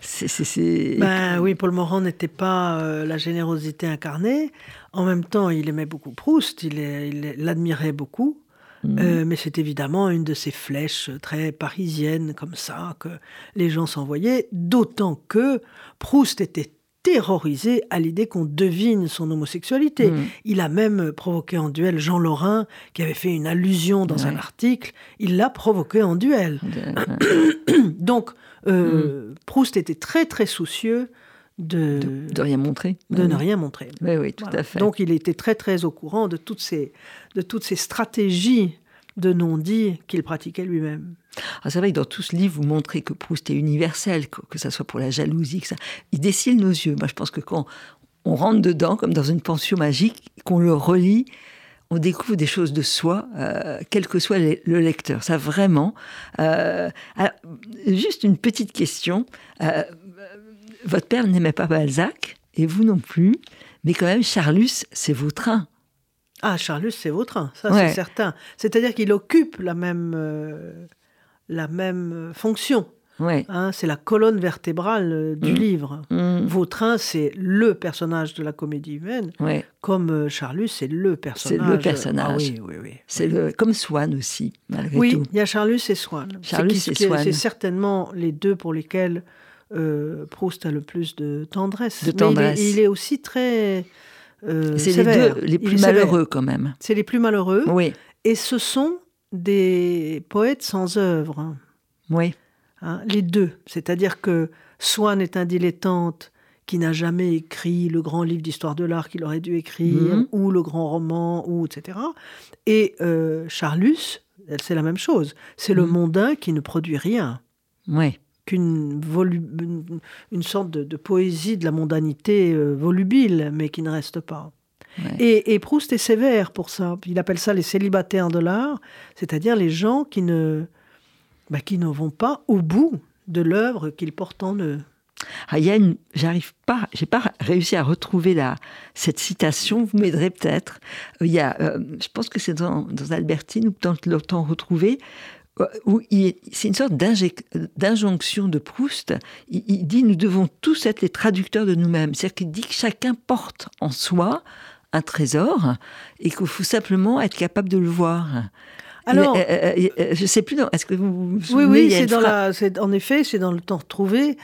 C'est. Ben oui, Paul Morand n'était pas euh, la générosité incarnée. En même temps, il aimait beaucoup Proust, il l'admirait beaucoup. Mhm. Euh, mais c'est évidemment une de ces flèches très parisiennes comme ça que les gens s'envoyaient, d'autant que Proust était terrorisé à l'idée qu'on devine son homosexualité. Mhm. Il a même provoqué en duel Jean Lorrain, qui avait fait une allusion dans un article. Il l'a provoqué en duel. Donc, euh, Proust était très très soucieux de, de, de rien montrer. de Oui, ne rien montrer. Oui, oui, tout Voilà. à fait. Donc il était très très au courant de toutes ces, de toutes ces stratégies de non-dit qu'il pratiquait lui-même. Ah, c'est vrai que dans tout ce livre, vous montrez que Proust est universel, que, que ça soit pour la jalousie, que ça. Il dessille nos yeux. Moi, je pense que quand on rentre dedans, comme dans une pension magique, qu'on le relit, on découvre des choses de soi, euh, quel que soit le, le lecteur. Ça, vraiment. Euh, alors, juste une petite question. Euh, votre père n'aimait pas Balzac, et vous non plus, mais quand même, Charlus, c'est Vautrin. Ah, Charlus, c'est Vautrin, ça Ouais. c'est certain. C'est-à-dire qu'il occupe la même, la même fonction. Ouais. Hein, c'est la colonne vertébrale euh, du Mm. livre. Mm. Vautrin, c'est le personnage de la comédie humaine, Ouais. comme euh, Charlus, c'est le personnage. le personnage. Ah oui, oui, oui. C'est le, comme Swann aussi, malgré Oui, tout. il y a Charlus et Swann. C'est Charlus qui- et Swann. C'est certainement les deux pour lesquels euh, Proust a le plus de tendresse. De Mais il est- tendresse. il, est, aussi très euh, C'est les deux les plus malheureux quand même. C'est les plus malheureux. Oui, Et ce sont des poètes sans œuvre. oui. Hein, les deux. C'est-à-dire que Swann est un dilettante qui n'a jamais écrit le grand livre d'histoire de l'art qu'il aurait dû écrire, Mhm. ou le grand roman, ou etc. Et euh, Charlus, c'est la même chose. C'est le Mhm. mondain qui ne produit rien, Oui, qu'une volu- une, une sorte de, de poésie de la mondanité euh, volubile, mais qui ne reste pas. Ouais. Et, et Proust est sévère pour ça. Il appelle ça les célibataires de l'art, c'est-à-dire les gens qui ne, bah, qui ne vont pas au bout de l'œuvre qu'ils portent en eux. Ah, il y a une, j'arrive pas, j'ai pas réussi à retrouver la, cette citation. Vous m'aiderez peut-être. Euh, Il y a, euh, je pense que c'est dans, Albertine ou dans le temps retrouvé, euh, où c'est une sorte d'injonction de Proust. Il dit nous devons tous être les traducteurs de nous-mêmes. C'est-à-dire qu'il dit que chacun porte en soi un trésor et qu'il faut simplement être capable de le voir. Alors- Il- euh, euh, euh, je sais plus. Est-ce que vous vous Oui, souvenez, oui, c'est dans la, en effet, c'est dans le temps retrouvé,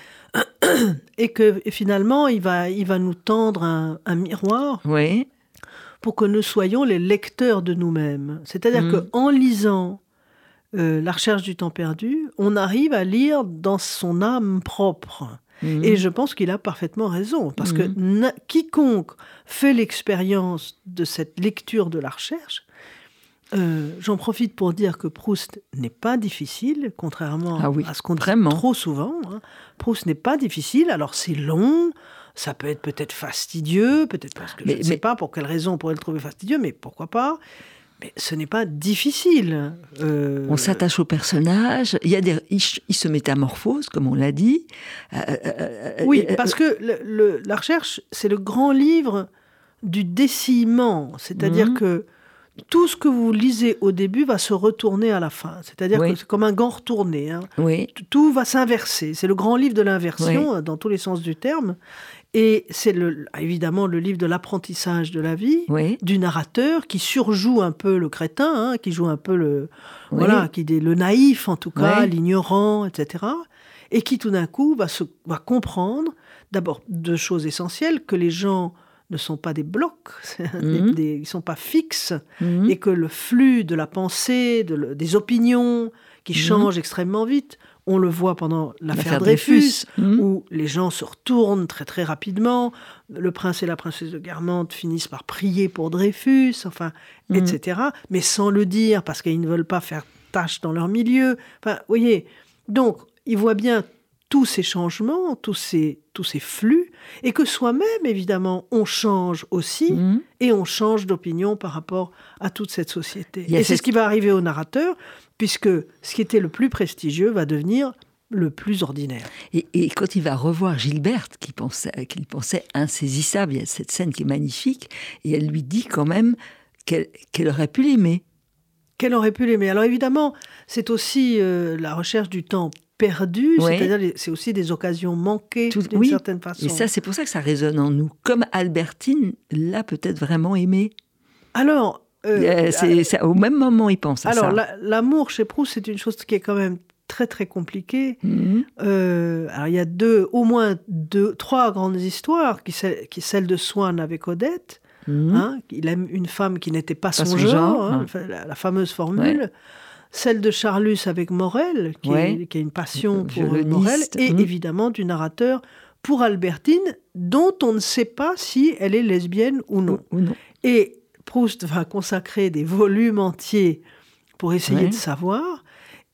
et que finalement, il va, il va nous tendre un, un miroir Oui, pour que nous soyons les lecteurs de nous-mêmes. C'est-à-dire Mm. que en lisant euh, La recherche du temps perdu, on arrive à lire dans son âme propre. Mhm. Et je pense qu'il a parfaitement raison, parce que na- quiconque fait l'expérience de cette lecture de la recherche, euh, j'en profite pour dire que Proust n'est pas difficile, contrairement Ah oui, à ce qu'on dit vraiment. trop souvent. hein. Proust n'est pas difficile, alors c'est long, ça peut être peut-être fastidieux, peut-être parce que je Mais- ne sais pas pour quelle raison on pourrait le trouver fastidieux, mais pourquoi pas mais ce n'est pas difficile. Euh, On s'attache au personnage. Il y a des, il, ch- il se métamorphose, comme on l'a dit. Euh, Oui, parce que le- le- la recherche, c'est le grand livre du décillement. C'est-à-dire Mhm. que tout ce que vous lisez au début va se retourner à la fin. C'est-à-dire Oui. que c'est comme un gant retourné. hein. Oui, Tout va s'inverser. C'est le grand livre de l'inversion, dans tous les sens du terme. Et c'est le- évidemment le livre de l'apprentissage de la vie. du narrateur qui surjoue un peu le crétin, hein, qui joue un peu le voilà, qui est le naïf en tout cas, l'ignorant, etc. Et qui tout d'un coup va se va comprendre d'abord deux choses essentielles que les gens ne sont pas des blocs, Mhm. des- ils sont pas fixes, Mhm. et que le flux de la pensée, de le- des opinions qui Mhm. changent extrêmement vite, on le voit pendant l'affaire Dreyfus, où les gens se retournent très très rapidement. Le prince et la princesse de Guermantes finissent par prier pour Dreyfus, enfin, etc. Mais sans le dire, parce qu'ils ne veulent pas faire tâche dans leur milieu. Enfin, vous voyez, donc, il voit bien tous ces changements, tous ces, tous ces flux, et que soi-même, évidemment, on change aussi, Mhm. et on change d'opinion par rapport à toute cette société. Et c'est ce qui va arriver au narrateur, puisque ce qui était le plus prestigieux va devenir le plus ordinaire. Et, et quand il va revoir Gilberte, qui pensait, qu'il pensait insaisissable, il y a cette scène qui est magnifique, et elle lui dit quand même qu'elle qu'elle aurait pu l'aimer. Qu'elle aurait pu l'aimer. Alors évidemment, c'est aussi euh, la recherche du temps perdu, Ouais. c'est-à-dire c'est aussi des occasions manquées d'une oui. certaine façon. Et ça, c'est pour ça que ça résonne en nous. Comme Albertine l'a peut-être vraiment aimé. Alors, euh, Euh, c'est- c'est- au même moment, il pense à alors ça. la- l'amour chez Proust, c'est une chose qui est quand même très très compliquée. Mhm. Euh, alors il y a deux, au moins deux, trois grandes histoires, qui, celle- qui celle de Swann avec Odette. Mhm. Hein, il aime une femme qui n'était pas, son, son genre, genre, hein, hein. la fameuse formule. Celle de Charlus avec Morel, qui, Ouais. est- qui a une passion pour Violoniste, Morel, et mhm. évidemment du narrateur pour Albertine, dont on ne sait pas si elle est lesbienne ou non. Ou non. Et Proust va consacrer des volumes entiers pour essayer Ouais. de savoir.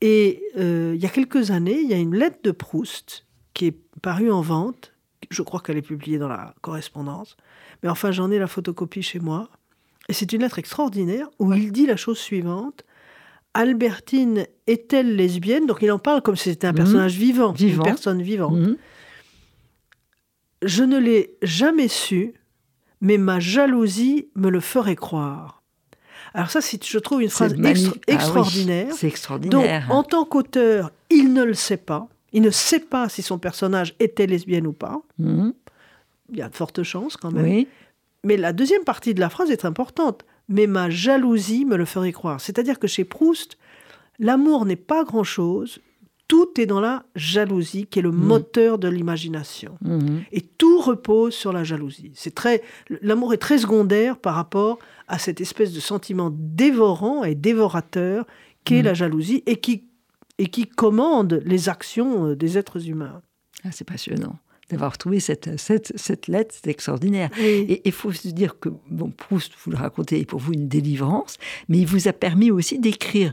Et euh, il y a quelques années, il y a une lettre de Proust qui est parue en vente. Je crois qu'elle est publiée dans la correspondance. Mais enfin, j'en ai la photocopie chez moi. Et c'est une lettre extraordinaire où il dit la chose suivante. Albertine est-elle lesbienne? Donc il en parle comme si c'était un Mhm. personnage vivant, Vivant. une personne vivante. Mhm. Je ne l'ai jamais su, mais ma jalousie me le ferait croire. Alors ça, c'est, je trouve une phrase extra- Ah oui, extraordinaire. c'est Donc, extraordinaire. en tant qu'auteur, il ne le sait pas. Il ne sait pas si son personnage était lesbienne ou pas. Mhm. Il y a de fortes chances quand même. Oui. Mais la deuxième partie de la phrase est importante. Mais ma jalousie me le ferait croire. C'est-à-dire que chez Proust, l'amour n'est pas grand-chose. Tout est dans la jalousie, qui est le moteur de l'imagination. Mhm. Et tout repose sur la jalousie. C'est très, l'amour est très secondaire par rapport à cette espèce de sentiment dévorant et dévorateur qu'est la jalousie et qui, et qui commande les actions euh, des êtres humains. Ah, c'est passionnant d'avoir trouvé cette, cette, cette lettre, c'est extraordinaire. Oui. Et il faut se dire que bon, Proust, vous le racontez, est pour vous une délivrance, mais il vous a permis aussi d'écrire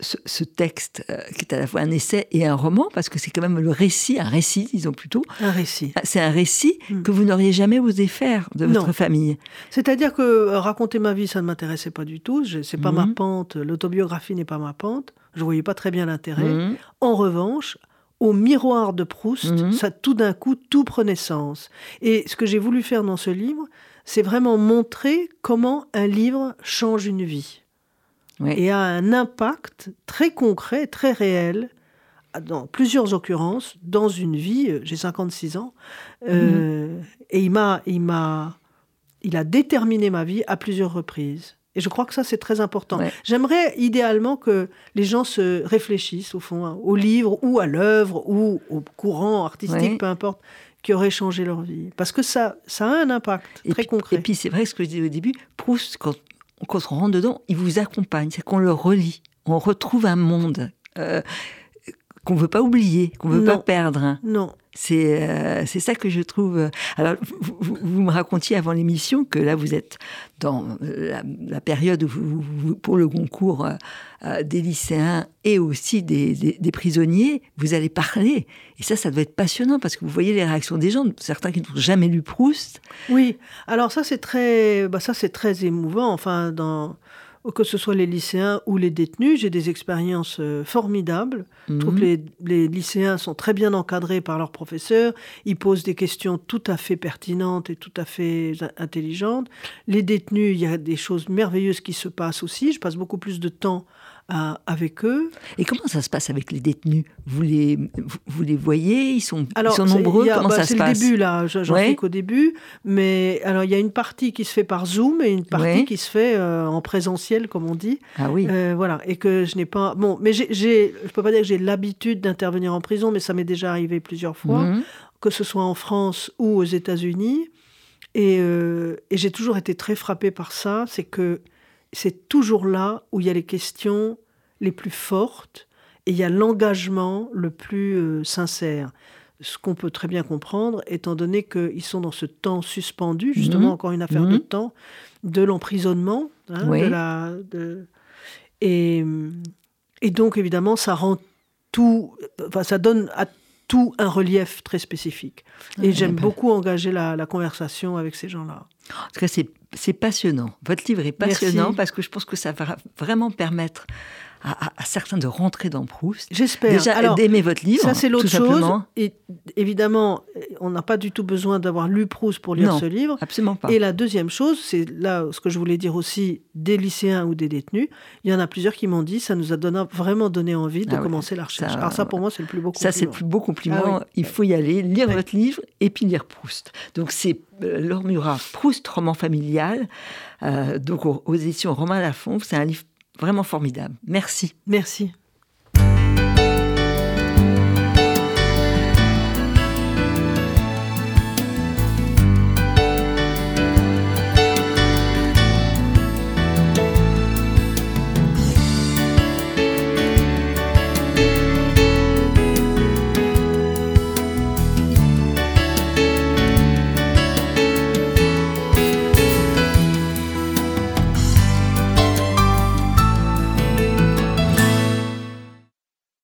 ce, texte euh, qui est à la fois un essai et un roman, parce que c'est quand même le récit, un récit, disons plutôt. Un récit. Ah, C'est un récit Mm. que vous n'auriez jamais osé faire de votre famille. C'est-à-dire que euh, raconter ma vie, ça ne m'intéressait pas du tout. C'est pas ma pente. L'autobiographie n'est pas ma pente. Je voyais pas très bien l'intérêt. Mhm. En revanche, au miroir de Proust, Mhm. ça tout d'un coup tout prenait sens. Et ce que j'ai voulu faire dans ce livre, c'est vraiment montrer comment un livre change une vie Oui. et a un impact très concret, très réel, dans plusieurs occurrences, dans une vie. euh, J'ai 56 ans, euh, et il m'a, il m'a, il a déterminé ma vie à plusieurs reprises. Et je crois que ça, c'est très important. Ouais. J'aimerais idéalement que les gens se réfléchissent, au fond, hein, au livre ou à l'œuvre ou au courant artistique, Ouais. peu importe, qui aurait changé leur vie. Parce que ça, ça a un impact Et très puis, concret. Et puis c'est vrai ce que je disais au début, Proust, quand, quand on rentre dedans, il vous accompagne, c'est qu'on le relit, on retrouve un monde euh, qu'on ne veut pas oublier, qu'on ne veut pas perdre. hein. non. C'est euh, ça que je trouve. euh, Alors, vous, me racontiez avant l'émission que là, vous êtes dans euh, la, période où, vous- pour le concours euh, des lycéens et aussi des, prisonniers, vous allez parler. Et ça, ça doit être passionnant parce que vous voyez les réactions des gens, certains qui n'ont jamais lu Proust. Oui, alors ça c'est très, bah ça très émouvant. Enfin, dans que ce soit les lycéens ou les détenus, j'ai des expériences euh, formidables. Je trouve Mhm. que les, les lycéens sont très bien encadrés par leurs professeurs. Ils posent des questions tout à fait pertinentes et tout à fait in- intelligentes. Les détenus, il y a des choses merveilleuses qui se passent aussi. Je passe beaucoup plus de temps à- avec eux. Et comment ça se passe avec les détenus? Vous les, vous, les voyez? Ils sont, ils sont nombreux? a- Comment bah, ça se C'est le passe? début, là. Je- J'en Ouais. qu'au début. Mais alors, il y a une partie qui se fait par Zoom et une partie Ouais. qui se fait euh, en présentiel, comme on dit. Ah oui. Euh, voilà. Et que je n'ai pas. Bon, mais j'ai, j'ai- je peux pas dire que j'ai l'habitude d'intervenir en prison, mais ça m'est déjà arrivé plusieurs fois, Mhm. que ce soit en France ou aux États-Unis. Et, euh, et j'ai toujours été très frappée par ça. C'est que c'est toujours là où il y a les questions les plus fortes et il y a l'engagement le plus euh, sincère. Ce qu'on peut très bien comprendre, étant donné qu'ils sont dans ce temps suspendu, justement, Mhm. encore une affaire de Mhm. temps, de l'emprisonnement. hein, Oui. de la, de- Et, et donc, évidemment, ça rend tout. Enfin, ça donne à tout un relief très spécifique. Et j'aime beaucoup engager la, la conversation avec ces gens-là. En tout cas, c'est c'est passionnant. Votre livre est Merci. passionnant parce que je pense que ça va vraiment permettre à, à- à certains de rentrer dans Proust. J'espère. Déjà, Alors, d'aimer votre livre. Ça, c'est l'autre chose. simplement. Et évidemment, on n'a pas du tout besoin d'avoir lu Proust pour lire Non. ce livre. Absolument pas. Et la deuxième chose, c'est là ce que je voulais dire aussi des lycéens ou des détenus. Il y en a plusieurs qui m'ont dit ça nous a donné, vraiment donné envie de Ah commencer la recherche. Ça, Alors ça, pour moi, c'est le plus beau Ça, c'est le compliment. plus beau compliment. Ah oui. Il faut y aller, lire Ouais. votre livre et puis lire Proust. Donc, c'est euh, Laure Murat, Proust, roman familial. euh, donc, aux, aux éditions Romain Lafont. C'est un livre vraiment formidable. Merci. Merci.